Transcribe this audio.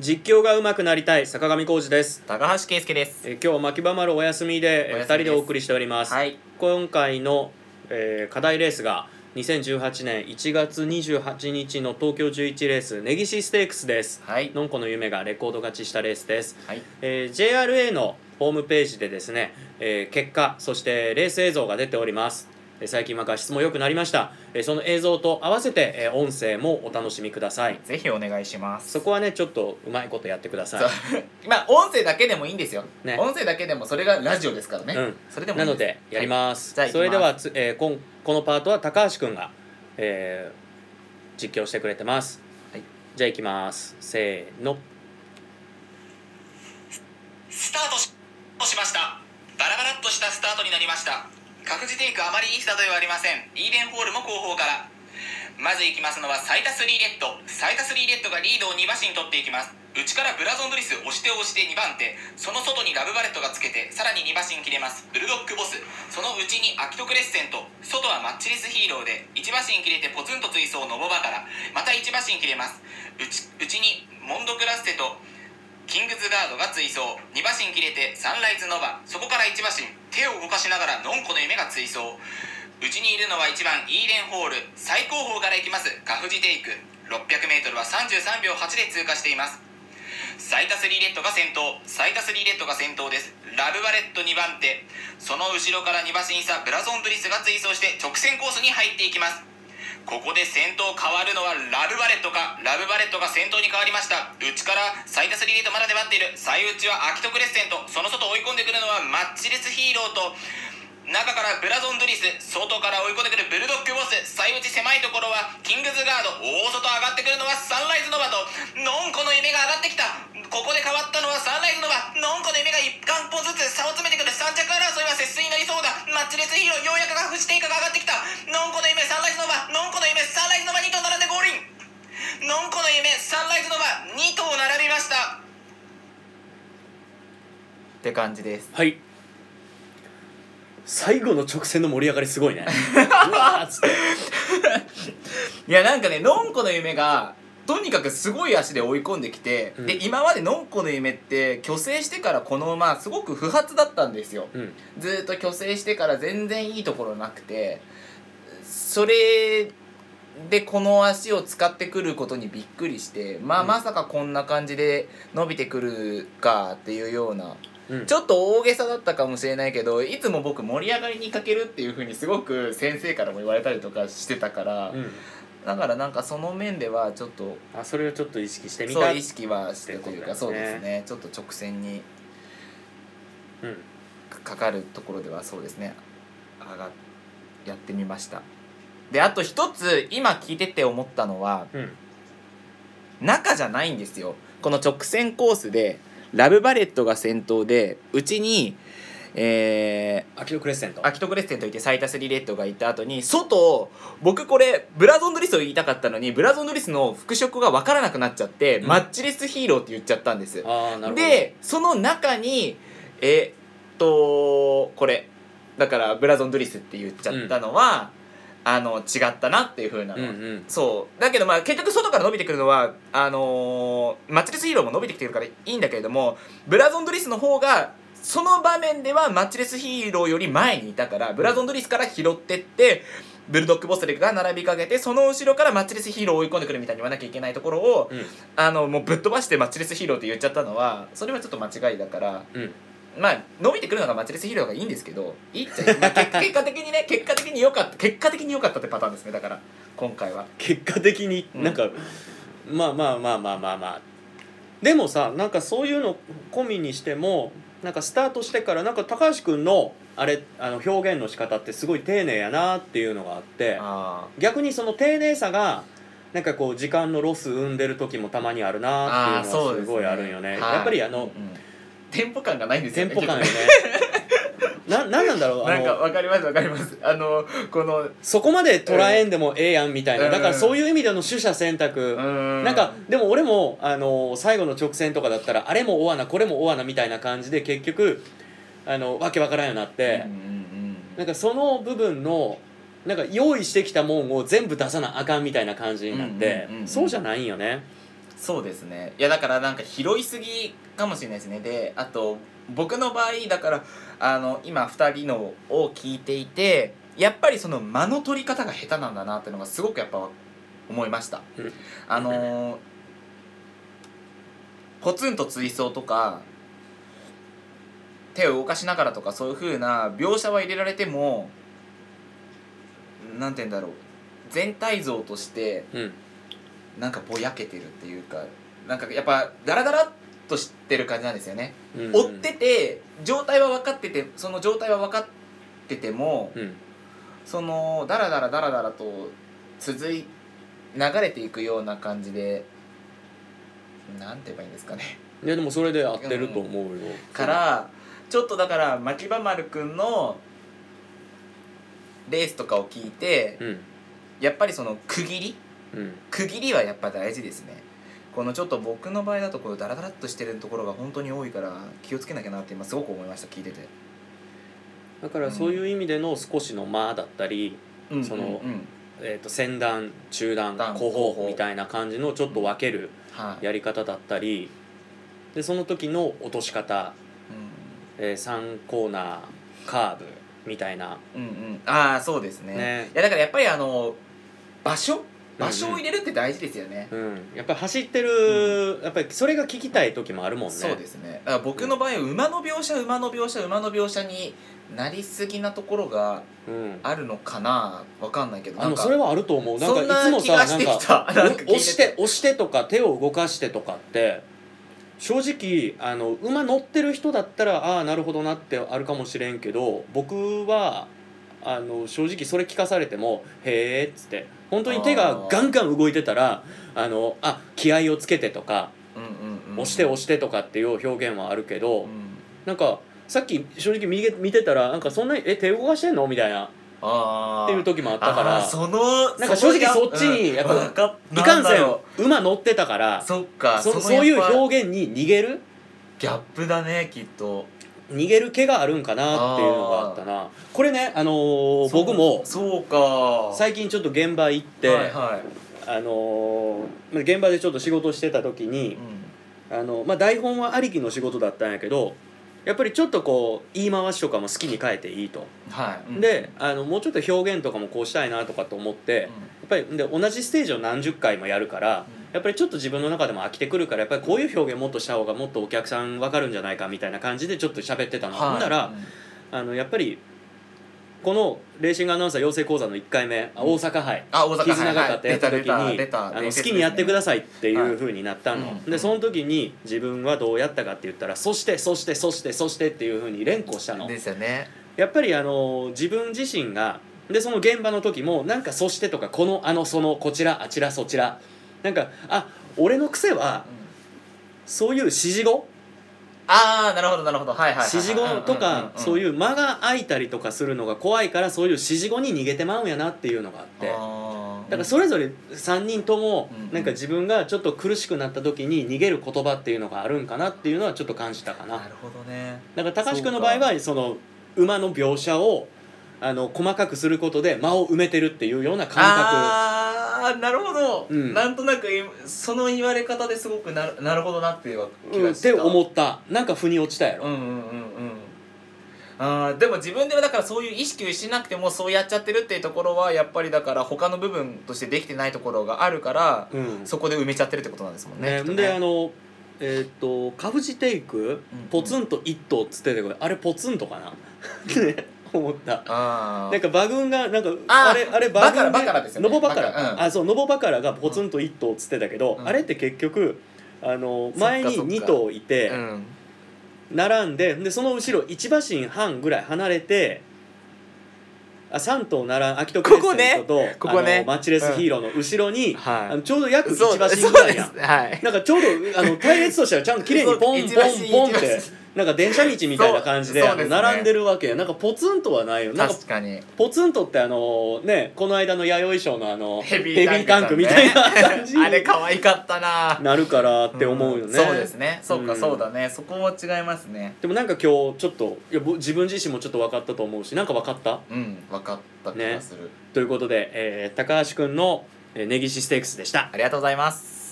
実況が上手くなりたい坂上浩二です、高橋圭介です。えー今日牧場丸お休みでえーお休みです。二人でお送りしております、はい。今回の、えー課題レースが2018年1月28日の東京11レース根岸ステークスです。はい。のんこの夢がレコード勝ちしたレースです、はい。えー JRA のホームページでですね、えー結果そしてレース映像が出ております。えー最近ま画質も良くなりました、えーその映像と合わせて、えー音声もお楽しみください。ぜひお願いします。そこはねちょっとうまいことやってください。まあ音声だけでもいいんですよ、ね。音声だけでもそれがラジオですからね、うん。それでもいないのす。でやります、はい。じゃあそれではつ、えーこんこのパートは高橋くんが、えー実況してくれてます、はい。じゃあ行きます。せーの。スタートししました。バラバラっとしたスタートになりました各自テイクあまりいいスタートではありません。イーデンホールも後方から。まず行きますのはサイタスリーレッド。サイタスリーレッドがリードを2馬身取っていきます。内からブラゾンドリス押して押して2番手。その外にラブバレットがつけてさらに2馬身切れます。ブルドッグボス。その内にアキトクレッセント。外はマッチレスヒーローで1馬身切れてポツンと追走ノボバからまた1馬身切れます。内内にモンドクラッセとキングズガードが追走。2馬身切れてサンライズノバ。そこから1馬身。手を動かしながらノンコの夢が追走。うちにいるのは1番イーレンホール。最高峰から行きます。カフジテイク。600m は33秒8で通過しています。サイタスリーレッドが先頭。サイタスリーレッドが先頭です。ラブバレット2番手。その後ろから2馬身差ブラゾンドゥリスが追走して直線コースに入っていきます。ここで先頭変わるのはラブバレットかラブバレットが先頭に変わりました。内からサイタスリーレッドまだ粘っている。最内はアキトクレッセント。その外追い込んでくるのはマッチレスヒーローと中からブラゾンドゥリス。外から追い込んでくるブルドッグボス。最内狭いところはキングズガード。大外上がってくるのはサンライズノバとノンコノユメが上がってきた。ここで変わったのはサンライズノバ。ノンコの夢が一貫歩ずつ差を詰めてくる3着争いは接戦になりそうだ。マッチレスヒーローようやくがフジテイカが上がってきた。ノンコの夢サンライズノバ。ノンコの夢サンライズノバ2頭並んでゴールイン。ノンコの夢サンライズノバ2頭並びました。って感じです。はい。最後の直線の盛り上がりすごいね。うわーっつって。いやなんかねのんこの夢がとにかくすごい足で追い込んできて、うん。で今までのんこの夢って虚勢してからこの馬すごく不発だったんですよ。うん。ずーっと虚勢してから全然いいところなくてそれでこの足を使ってくることにびっくりしてまあ、うん。まさかこんな感じで伸びてくるかっていうようなうん。ちょっと大げさだったかもしれないけどいつも僕盛り上がりに欠けるっていうふうにすごく先生からも言われたりとかしてたから、うんだからなんかその面ではちょっとあそれをちょっと意識してみた。そう意識はしてというかね。そうですね。ちょっと直線にうん。かかるところではそうですね。上がやってみました。であと一つ今聞いてて思ったのはうん。中じゃないんですよ。この直線コースでラブバレットが先頭でうちにえーアキトクレッセント。アキトクレッセントいてサイタスリレットがいた後に外僕これブラゾンドリスを言いたかったのにブラゾンドリスの復職が分からなくなっちゃって、うん。マッチレスヒーローって言っちゃったんです。でその中にえっとこれだからブラゾンドリスって言っちゃったのは、あの違ったなっていう風なの、うんうん。そう。だけどまあ結局外から伸びてくるのはあのーマッチレスヒーローも伸びてきてるからいいんだけれどもブラゾンドリスの方がその場面ではマッチレスヒーローより前にいたからブラゾンドリスから拾ってってブルドッグボスレが並びかけてその後ろからマッチレスヒーローを追い込んでくるみたいに言わなきゃいけないところをうん。あのもうぶっ飛ばしてマッチレスヒーローって言っちゃったのはそれはちょっと間違いだからうんまあ伸びてくるのがマッチレスヒーローがいいんですけどいいっちゃいい、まあ、結 結果的にね結果的に良かった結果的に良かったってパターンですねだから今回は。結果的に？うん。なんか、まあまあまあまあまあまあ。でもさなんかそういうの込みにしてもなんかスタートしてからなんか高橋君のあれあの表現の仕方ってすごい丁寧やなっていうのがあってあ逆にその丁寧さがなんかこう時間のロス生んでる時もたまにあるなっていうのはすごいあるんよね。やっぱりあの、テンポ感がないんですよねテンポ感よねななんなんだろう？あなんかのわかりますわかります。あのこのそこまで捉えんでもええやんみたいな、うん。だからそういう意味での取捨選択、ななんかでも俺もあの最後の直線とかだったらあれも追わなこれも追わなみたいな感じで結局あのわけわからんようになって、うんうんなんかその部分のなんか用意してきたもんを全部出さなあかんみたいな感じになって、うんうんうんうん。そうじゃないんよね。そうですね。いやだからなんか拾いすぎかもしれないですね。であと僕の場合だからあの今2人のを聞いていてやっぱりその間の取り方が下手なんだなっていうのがすごくやっぱ思いました、うん。あのー ポツンと追走とか手を動かしながらとかそういう風な描写は入れられてもなんて言うんだろう。全体像としてうん。なんかぼやけてるっていうかなんかやっぱダラダラっとしてる感じなんですよね、うん。追ってて状態は分かっててその状態は分かっててもうん。そのダラダラダラダラと続い流れていくような感じでなんて言えばいいんですかね。いやでもそれで合ってると思うよ。からちょっとだから牧場丸くんのレースとかを聞いてうん。やっぱりその区切り？うん。区切りはやっぱ大事ですねこのちょっと僕の場合だとこうダラダラっとしてるところが本当に多いから気をつけなきゃなって今すごく思いました聞いてて。だからそういう意味での少しの間だったり、そのうんうん。えー、と先段中段段後後方。方みたいな感じのちょっと分けるはい。やり方だったりでその時の落とし方、えー、3コーナーカーブみたいな。うんうん。うんああそうですね。ね。いやだからやっぱりあの場所場所を入れるって大事ですよね、うん、やっぱり走ってる、やっぱりそれが聞きたい時もあるもんね。そうですね。だから僕の場合は馬の描写馬の描写馬の描写になりすぎなところがうん、あるのかなわかんないけどあのそれはあると思う。なんかいつもさなん 押して押してとか手を動かしてとかって正直あの馬乗ってる人だったらああなるほどなってあるかもしれんけど僕はあの正直それ聞かされても「へえ」っつって。本当に手がガンガン動いてたらあのあ気合をつけてとか押して押してとかっていう表現はあるけど、うん。なんかさっき正直見げ見てたらなんかそんなに「え手動かしてんの?」みたいな。っていう時もあったからそのなんか正直そっちにやっぱいかんせん馬乗ってたからうそっかのそそういう表現に逃げる？ギャップだねきっと逃げる気があるんかなっていうのがあったな。これね、あのー僕もそうか。最近ちょっと現場行って、はいはあのー現場でちょっと仕事してた時い、にう、ん。あのまあ、台本はありきの仕事だったんやけどやっぱりちょっとこう言い回しとかも好きに変えていいと、はい、うん。であのもうちょっと表現とかもこうしたいなとかと思って、やっぱりで同じステージを何十回もやるからやっぱりちょっと自分の中でも飽きてくるからやっぱりこういう表現もっとした方がもっとお客さん分かるんじゃないかみたいな感じでちょっと喋ってたの、はい。ほんならあのやっぱりこのレーシングアナウンサー養成講座の1回目あ大阪杯。絆がかってやった時にあの好きにやってくだささいっていうふうになったの、はいうん。でその時に自分はどうやったかって言ったら「そしてそしてそしてそして」っていうふうに連呼したの。ですよね。やっぱりあの自分自身がでその現場の時もなんか「そして」とか「このあのそのこちらあちらそちら」なんかあ俺の癖はそういう指示語？ああなるほどなるほど。はいはいはい指示語とかそうういう間が空いたりとかするのが怖いからそういう指示語に逃げてまうんやなっていうのがあって。だからそれぞれ3人ともうんなんか自分がちょっと苦しくなった時に逃げる言葉っていうのがあるんかなっていうのはちょっと感じたかな。なるほどね。だから高橋君の場合はその馬の描写をあの細かくすることで間を埋めてるっていうような感覚ああなるほど、うん。なんとなく今その言われ方ですごくなるなるほどなっていう気うん。っがしてた、思った。なんか腑に落ちたやろ、うんうんうんうん。あーでも自分ではだからそういう意識をしなくてもそうやっちゃってるっていうところはやっぱりだから他の部分としてできてないところがあるから、うん。そこで埋めちゃってるってことなんですもんねねきっとね。であのえーっとカフジテイクポツンと一頭っつってたけどあれポツンとかな？って 思った。あなんか馬群がなんかあれあれ馬群バカラですよね。ノボバカラ。あそうノボバカラがポツンと一頭っつってたけど、うん。あれって結局あの前にそっか。2頭いて、うん。並んででその後ろ1馬身半ぐらい離れてあ3頭並んアキトプレッセントとここね。マッチレスヒーローの後ろに、はい。あのちょうど約1そう馬身ぐらいやはい。なんかちょうどあの隊列としてはちゃんと綺麗にポンポンポンってなんか電車道みたいな感じであのそうそうですね。並んでるわけ。やなんかポツンとはないよ。なんか確かに。ポツンとってあのねこの間の弥生賞のあのヘビータンクみたいな感じ あれ可愛かったな。なるからって思うよね、ん。そうですね。そうん。そうだね。そこは違いますね。でもなんか今日ちょっといやぼ自分自身もちょっと分かったと思うしなんか分かった？うん分かった気がする、ということで、えー高橋君のえー根岸ステークスでした。ありがとうございます